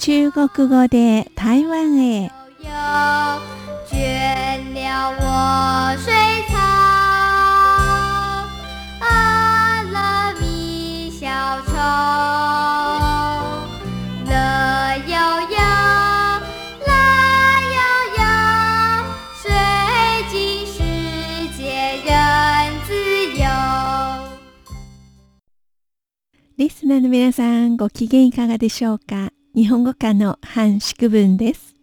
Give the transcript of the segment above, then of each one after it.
中国語で台湾へ。リスナーの皆さんご機嫌いかがでしょうか？日本語科の半宿文です。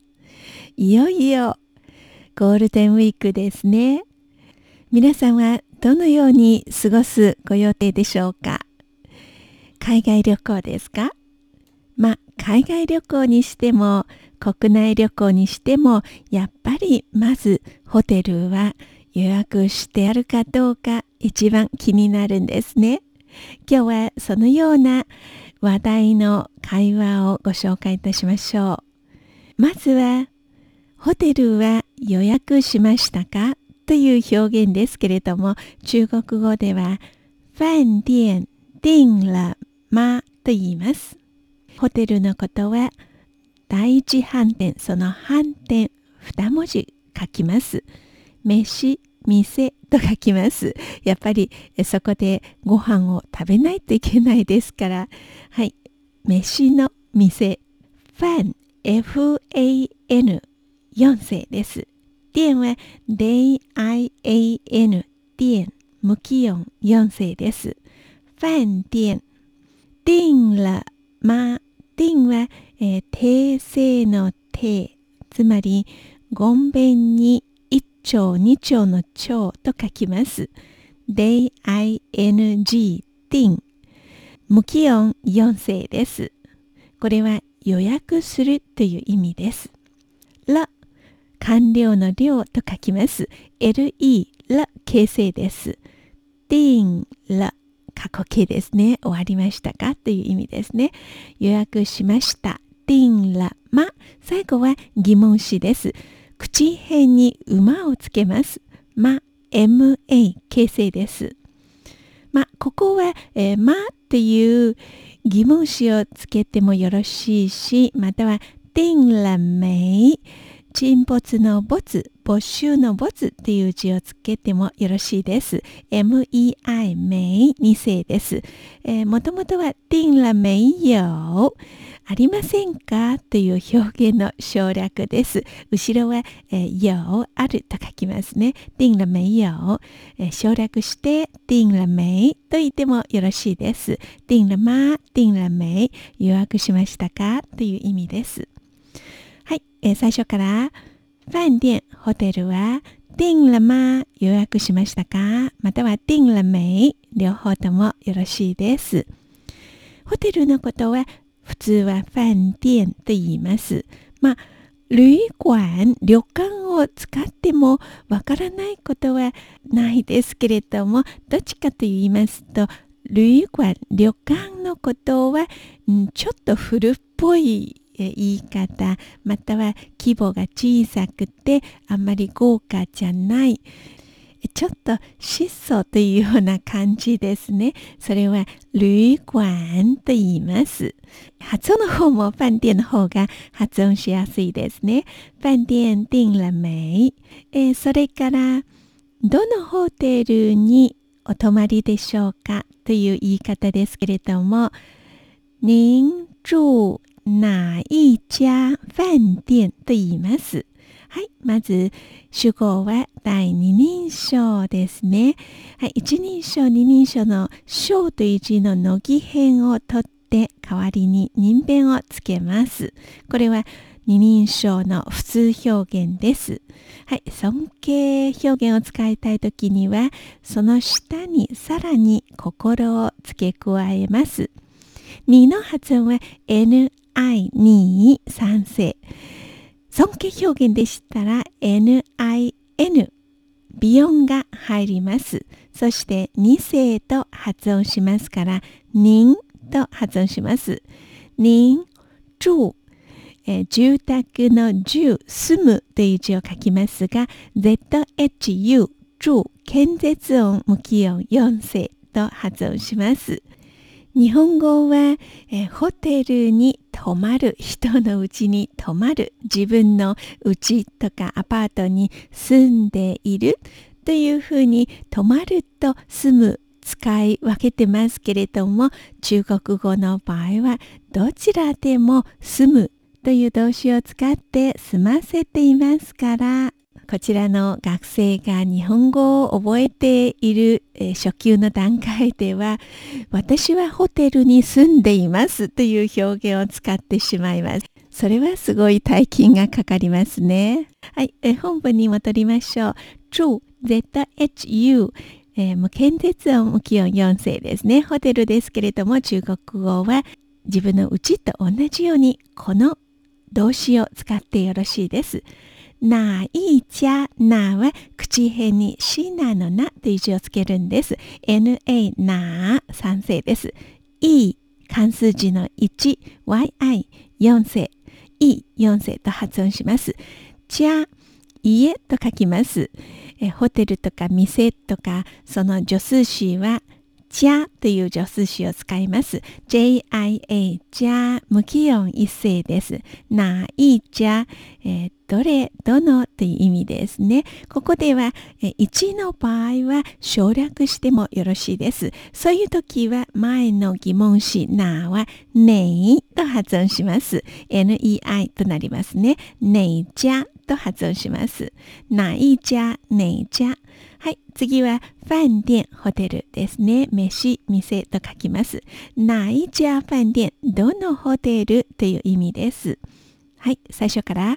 いよいよゴールデンウィークですね。皆さんはどのように過ごすご予定でしょうか？海外旅行ですか？まあ海外旅行にしても国内旅行にしてもやっぱりまずホテルは予約してあるかどうか一番気になるんですね。今日はそのような話題の会話をご紹介いたしましょう。まずはホテルは予約しましたかという表現ですけれども中国語では飯店訂了吗と言います。ホテルのことは第一飯店その飯店二文字書きます。飯店と書きます。やっぱりそこでご飯を食べないといけないですから。はい。飯の店。ファン F-A-N 4世です。店は D-I-A-N 店。無気温4世です。飯店。訂了ま訂は、えー、訂正の訂つまりごんべんに一丁二丁の丁と書きます。D-I-N-G ティン無気温4世です。これは予約するという意味です。ら完了の量と書きます。LE ら形成です。ティンら過去形ですね。終わりましたか？という意味ですね。予約しました。ティンらま最後は疑問詞です。口辺に馬をつけます。ま、ma 形成です。ま、ここは、えー、まという疑問詞をつけてもよろしいし、または、定了没沈没の没、没収の没っていう字をつけてもよろしいです。mei 没二世です。えー、もともとは定了没有ありませんか？という表現の省略です。後ろは、えー、有あると書きますね。定了没有、えー、省略して定了没と言ってもよろしいです。定了ま、定了没予約しましたか？という意味です。はい、えー、最初から飯店、ホテルは定了吗予約しましたか？または定了没両方ともよろしいです。ホテルのことは普通は飯店と言います。まあ、旅館、旅館を使ってもわからないことはないですけれども、どっちかと言いますと、旅館、旅館のことは、うん、ちょっと古っぽい言い方、または規模が小さくてあんまり豪華じゃない。ちょっと質素というような感じですね。それは旅館と言います。発音の方も飯店の方が発音しやすいですね。飯店訂了没、えー、それからどのホテルにお泊まりでしょうかという言い方ですけれども您住哪一家？飯店と言います。はい、まず主語は第二人称ですね。はい、一人称、二人称の称という字の乃木編を取って代わりに人弁をつけます。これは二人称の普通表現です。はい、尊敬表現を使いたいときには、その下にさらに心を付け加えます。2の発音は ni、2、3世。尊敬表現でしたら NIN 微音が入ります。そして2世と発音しますから人と発音します。人住、え住宅の住住むという字を書きますが ZHU 住建絶音無気音4世と発音します。日本語は、えホテルに泊まる人のうちに泊まる自分の家とかアパートに住んでいるというふうに泊まると住む使い分けてますけれども中国語の場合はどちらでも住むという動詞を使って済ませていますから。こちらの学生が日本語を覚えている、え初級の段階では私はホテルに住んでいますという表現を使ってしまいます。それはすごい大金がかかりますね。はい、え本文に戻りましょう。住 ZHU えー、無検絶音無気音4世ですね。ホテルですけれども中国語は自分のうちと同じようにこの動詞を使ってよろしいです。な一家なは口辺にしなのなという字をつけるんです。na な賛成です。い関数字の1 yi4 世い4世と発音します。じゃ家と書きます。えホテルとか店とかその助数詞はゃという助数詞を使います。jia じゃ無気音一声です。ないじゃ、えー、どれ、どのという意味ですね。ここでは、1の場合は省略してもよろしいです。そういう時は前の疑問詞なはねいと発音します。nei となりますね。ねいじゃと発音します。ないじゃ、ねいじゃ。はい、次は飯店、ホテルですね。飯、店と書きます。ないじゃ飯店、どのホテルという意味です。はい、最初から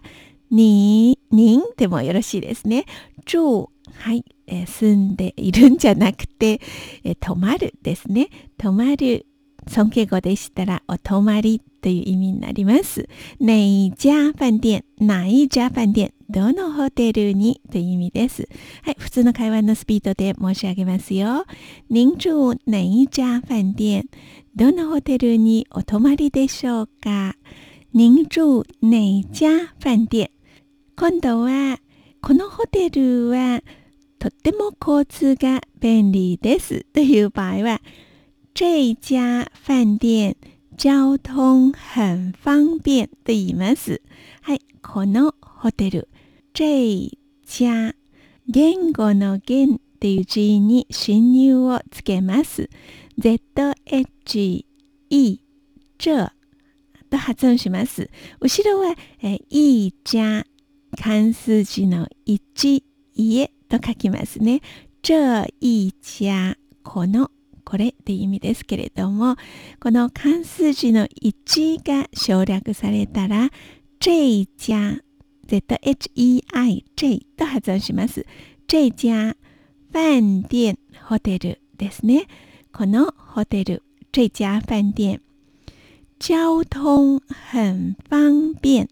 に、人でもよろしいですね。住、はい、えー、住んでいるんじゃなくて、えー、泊まるですね。泊まる、尊敬語でしたら、お泊まりという意味になります。哪一家飯店、哪一家飯店、どのホテルにという意味です。はい、普通の会話のスピードで申し上げますよ。您住哪一家飯店、どのホテルにお泊まりでしょうか您住哪家飯店今度は、このホテルはとっても交通が便利ですという場合は、这家飯店交通很方便と言います。はい、このホテル、这家、言語の言っていう字に侵入をつけます。ZHE、这と発音します。後ろは、えいいじゃ、関数字の1、家と書きますね。这一家、このこれって意味ですけれどもこの漢数字の1が省略されたら这家 ZHEI J と発音します。这家飯店ホテルですね。このホテル这家飯店。交通很方便。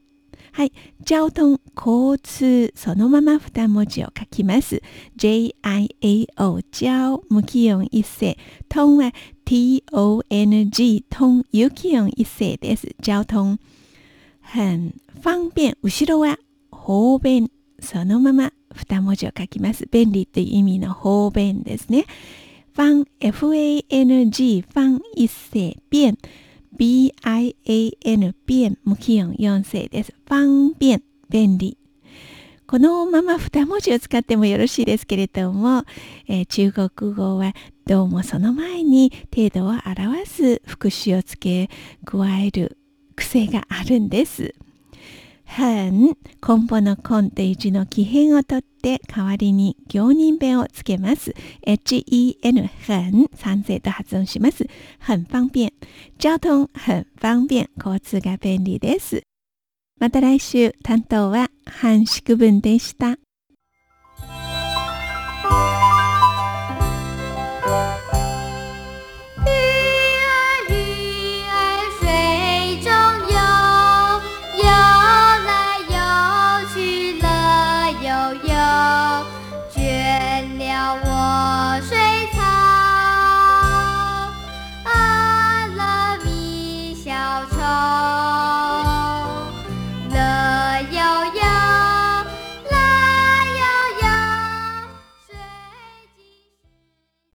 はい。交通、交通、そのまま2文字を書きます。J-I-A-O、交、無気音一声。通は T-O-N-G、通、有気音一声です。交通。很方便。後ろは方便。そのまま2文字を書きます。便利という意味の方便ですね。方、F-A-N-G、方一声、便。Bin 便無気音4世です。方便便利。このまま2文字を使ってもよろしいですけれども、えー、中国語はどうもその前に程度を表す副詞を付け加える癖があるんです。很根本の根という字の起変を取って代わりに行人弁をつけます。hen 很賛成と発音します。很方便。交通很方便。交通が便利です。また来週担当は半宿文でした。